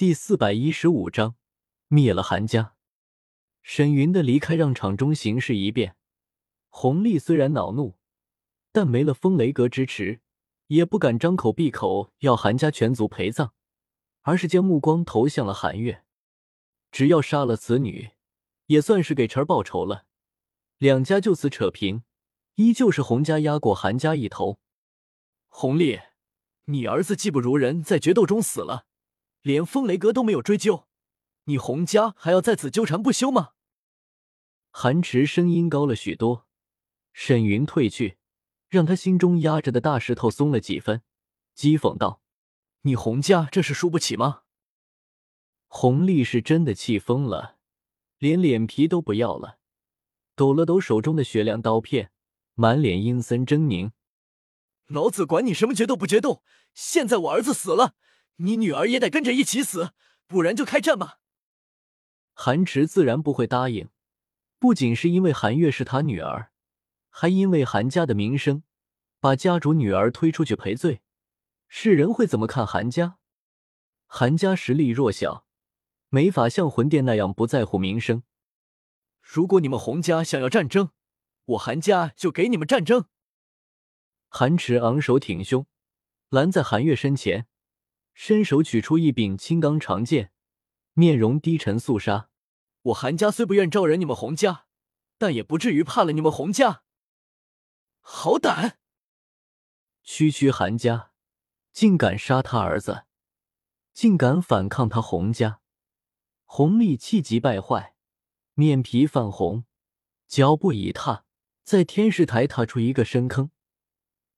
第四百一十五章灭了韩家。沈云的离开让场中形势一变。弘历虽然恼怒，但没了风雷阁支持，也不敢张口闭口要韩家全族陪葬，而是将目光投向了韩月。只要杀了此女，也算是给晨儿报仇了。两家就此扯平，依旧是洪家压过韩家一头。弘历，你儿子技不如人，在决斗中死了。连风雷阁都没有追究，你洪家还要在此纠缠不休吗？韩池声音高了许多。沈云退去，让他心中压着的大石头松了几分，讥讽道：“你洪家这是输不起吗？”洪丽是真的气疯了，连脸皮都不要了，抖了抖手中的雪亮刀片，满脸阴森狰狞：“老子管你什么决斗不决斗！现在我儿子死了。”你女儿也得跟着一起死，不然就开战吧。韩池自然不会答应，不仅是因为韩月是他女儿，还因为韩家的名声，把家主女儿推出去赔罪，世人会怎么看韩家？韩家实力弱小，没法像魂殿那样不在乎名声。如果你们洪家想要战争，我韩家就给你们战争。韩池昂首挺胸，拦在韩月身前。伸手取出一柄青钢长剑，面容低沉肃杀。我韩家虽不愿招惹你们洪家，但也不至于怕了你们洪家。好胆！区区韩家，竟敢杀他儿子，竟敢反抗他洪家！洪丽气急败坏，面皮泛红，脚步一踏，在天石台踏出一个深坑，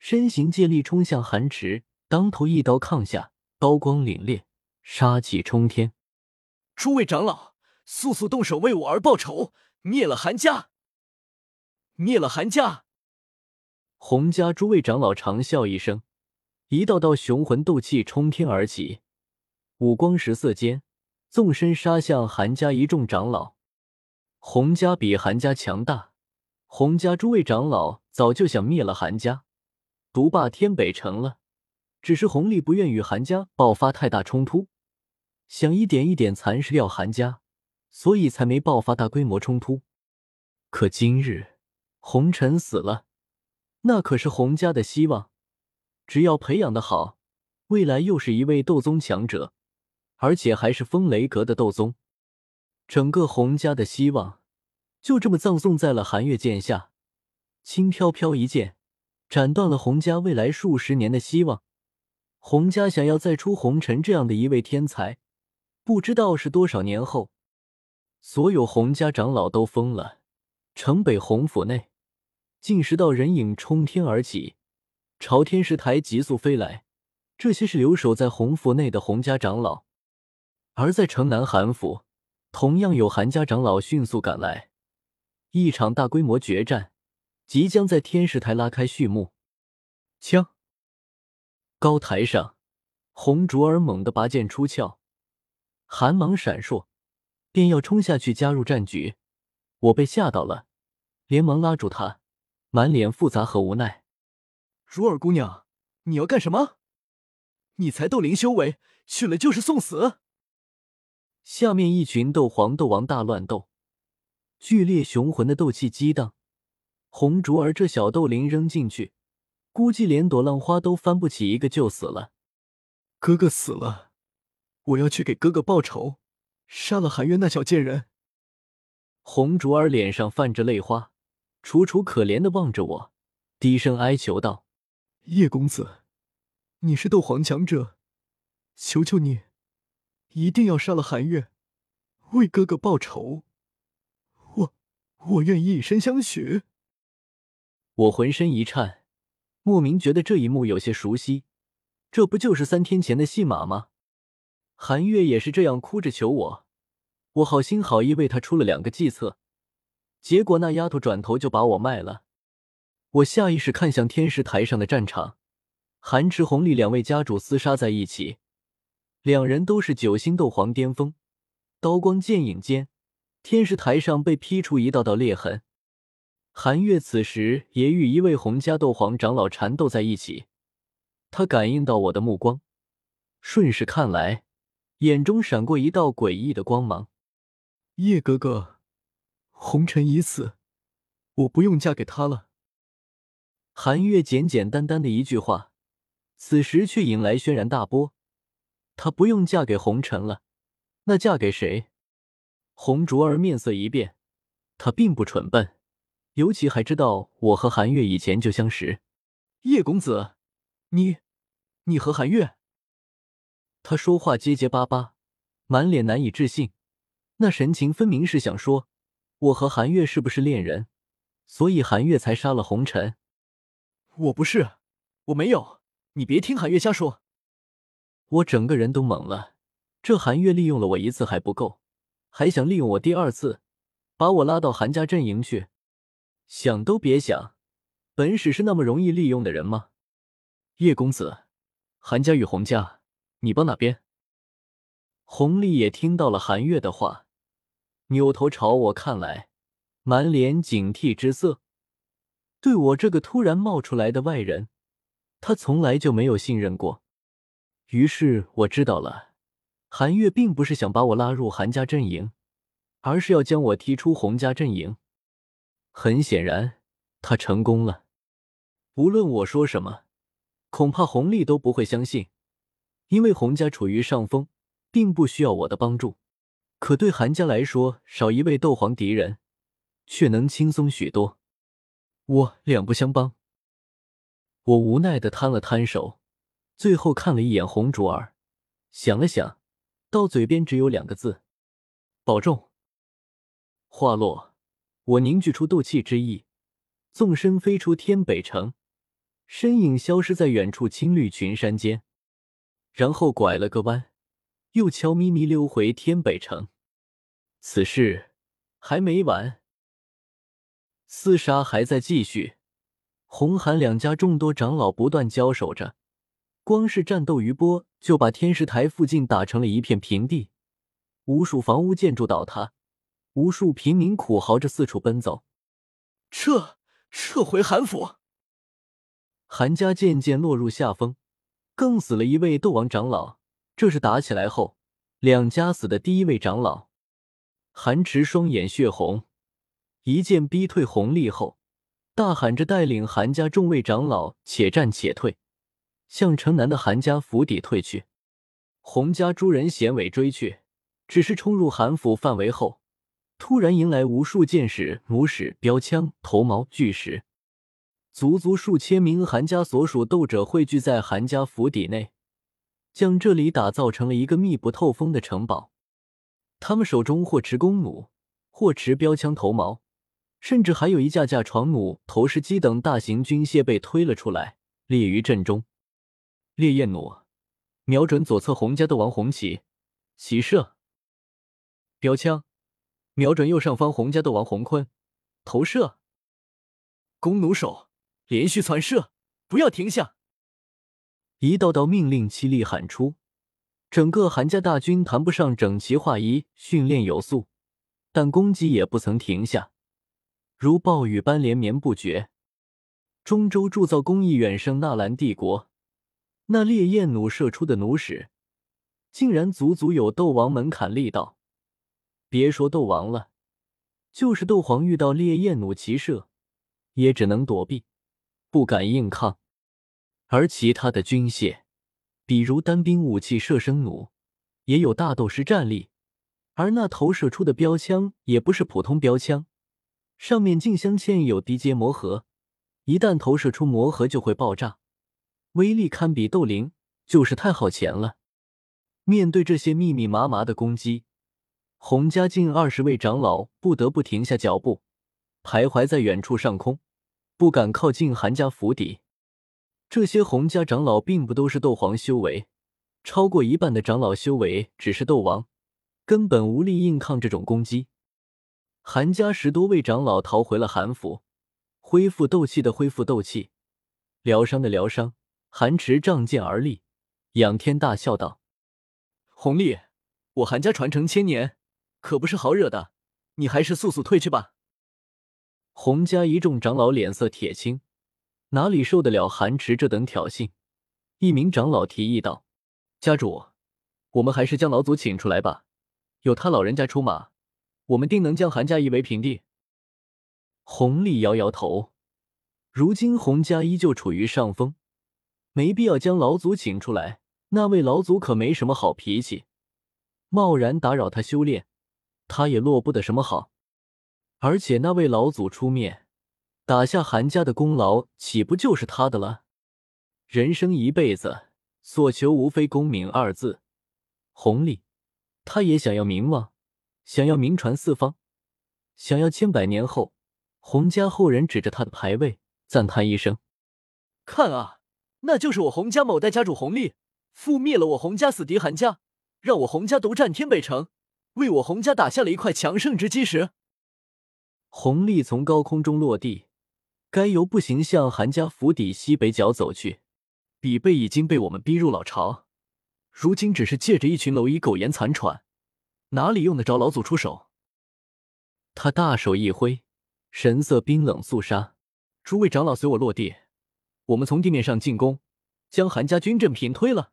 身形借力冲向韩池，当头一刀抗下。刀光凛冽，杀气冲天。诸位长老，速速动手为我儿报仇，灭了韩家！灭了韩家！洪家诸位长老长啸一声，一道道雄浑斗气冲天而起，五光十色间，纵身杀向韩家一众长老。洪家比韩家强大，洪家诸位长老早就想灭了韩家，独霸天北城了。只是弘历不愿与韩家爆发太大冲突，想一点一点蚕食掉韩家，所以才没爆发大规模冲突。可今日红尘死了，那可是洪家的希望。只要培养的好，未来又是一位斗宗强者，而且还是风雷阁的斗宗。整个洪家的希望就这么葬送在了韩月剑下，轻飘飘一剑，斩断了洪家未来数十年的希望。洪家想要再出红尘这样的一位天才，不知道是多少年后。所有洪家长老都疯了。城北洪府内，近十道人影冲天而起，朝天石台急速飞来。这些是留守在洪府内的洪家长老。而在城南韩府，同样有韩家长老迅速赶来。一场大规模决战即将在天石台拉开序幕。枪。高台上，红竹儿猛地拔剑出鞘，寒芒闪烁，便要冲下去加入战局。我被吓到了，连忙拉住他，满脸复杂和无奈。如儿姑娘，你要干什么？你才斗灵修为，去了就是送死。下面一群斗皇、斗王大乱斗，剧烈雄浑的斗气激荡，红竹儿这小斗灵扔进去。估计连朵浪花都翻不起一个就死了。哥哥死了，我要去给哥哥报仇，杀了韩月那小贱人。红竹儿脸上泛着泪花，楚楚可怜的望着我，低声哀求道：“叶公子，你是斗皇强者，求求你，一定要杀了韩月，为哥哥报仇。我我愿意以身相许。”我浑身一颤。莫名觉得这一幕有些熟悉，这不就是三天前的戏码吗？韩月也是这样哭着求我，我好心好意为他出了两个计策，结果那丫头转头就把我卖了。我下意识看向天石台上的战场，韩池、红丽两位家主厮杀在一起，两人都是九星斗皇巅峰，刀光剑影间，天石台上被劈出一道道裂痕。韩月此时也与一位洪家斗皇长老缠斗在一起，他感应到我的目光，顺势看来，眼中闪过一道诡异的光芒。叶哥哥，红尘已死，我不用嫁给他了。韩月简简单单的一句话，此时却引来轩然大波。她不用嫁给红尘了，那嫁给谁？红竹儿面色一变，她并不蠢笨，尤其还知道我和韩月以前就相识。叶公子，你，你和韩月？他说话结结巴巴，满脸难以置信，那神情分明是想说我和韩月是不是恋人，所以韩月才杀了红尘。我不是，我没有，你别听韩月瞎说。我整个人都懵了，这韩月利用了我一次还不够，还想利用我第二次，把我拉到韩家阵营去？想都别想，本使是那么容易利用的人吗？叶公子，韩家与洪家，你帮哪边？洪丽也听到了韩月的话，扭头朝我看来，满脸警惕之色。对我这个突然冒出来的外人，他从来就没有信任过。于是我知道了，韩月并不是想把我拉入韩家阵营，而是要将我踢出洪家阵营。很显然，他成功了。无论我说什么，恐怕洪丽都不会相信，因为洪家处于上风，并不需要我的帮助。可对韩家来说，少一位斗皇敌人，却能轻松许多。我两不相帮。我无奈的摊了摊手，最后看了一眼红竹儿，想了想，到嘴边只有两个字：保重。话落，我凝聚出斗气之意，纵身飞出天北城，身影消失在远处青绿群山间，然后拐了个弯，又悄咪咪溜回天北城。此事还没完。厮杀还在继续，红寒两家众多长老不断交手着，光是战斗余波就把天石台附近打成了一片平地，无数房屋建筑倒塌，无数平民苦嚎着四处奔走。撤，撤回韩府！韩家渐渐落入下风，更死了一位斗王长老，这是打起来后两家死的第一位长老。韩池双眼血红。一剑逼退红利后，大喊着带领韩家众位长老且战且退，向城南的韩家府邸退去。洪家诸人衔尾追去，只是冲入韩府范围后，突然迎来无数剑矢、弩矢、标枪、头矛、巨石，足足数千名韩家所属斗者汇聚在韩家府邸内，将这里打造成了一个密不透风的城堡。他们手中或持弓弩，或持标枪、头矛。甚至还有一架架床弩、投石机等大型军械被推了出来，列于阵中。烈焰弩，瞄准左侧洪家的王红旗，齐射；标枪，瞄准右上方洪家斗王洪坤，投射。弓弩手，连续窜射，不要停下！一道道命令凄厉喊出，整个韩家大军谈不上整齐划一、训练有素，但攻击也不曾停下。如暴雨般连绵不绝。中州铸造工艺远胜纳兰帝国，那烈焰弩射出的弩矢，竟然足足有斗王门槛力道。别说斗王了，就是斗皇遇到烈焰弩齐射，也只能躲避，不敢硬抗。而其他的军械，比如单兵武器射声弩，也有大斗师战力。而那投射出的标枪，也不是普通标枪。上面竟镶嵌有低阶魔核，一旦投射出魔核就会爆炸，威力堪比斗灵，就是太耗钱了。面对这些密密麻麻的攻击，洪家近二十位长老不得不停下脚步，徘徊在远处上空，不敢靠近韩家府邸。这些洪家长老并不都是斗皇修为，超过一半的长老修为只是斗王，根本无力硬抗这种攻击。韩家十多位长老逃回了韩府，恢复斗气的恢复斗气，疗伤的疗伤。韩池仗剑而立，仰天大笑道：“弘历，我韩家传承千年，可不是好惹的，你还是速速退去吧。”洪家一众长老脸色铁青，哪里受得了韩池这等挑衅？一名长老提议道：“家主，我们还是将老祖请出来吧，有他老人家出马，我们定能将韩家夷为平地。洪丽摇摇头，如今洪家依旧处于上风，没必要将老祖请出来。那位老祖可没什么好脾气，贸然打扰他修炼，他也落不得什么好。而且那位老祖出面打下韩家的功劳，岂不就是他的了？人生一辈子，所求无非功名二字。弘历，他也想要名望，想要名传四方，想要千百年后洪家后人指着他的牌位赞叹一声：“看啊，那就是我洪家某代家主弘历，覆灭了我洪家死敌韩家，让我洪家独占天北城，为我洪家打下了一块强盛之基石。”弘历从高空中落地，该由步行向韩家府邸西北角走去。比贝已经被我们逼入老巢。如今只是借着一群蝼蚁苟延残喘，哪里用得着老祖出手？他大手一挥，神色冰冷肃杀：“诸位长老，随我落地，我们从地面上进攻，将韩家军阵平推了。”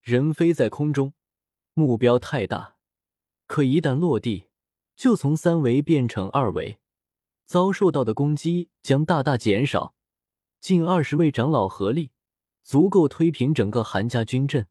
人飞在空中，目标太大，可一旦落地，就从三维变成二维，遭受到的攻击将大大减少。近二十位长老合力，足够推平整个韩家军阵。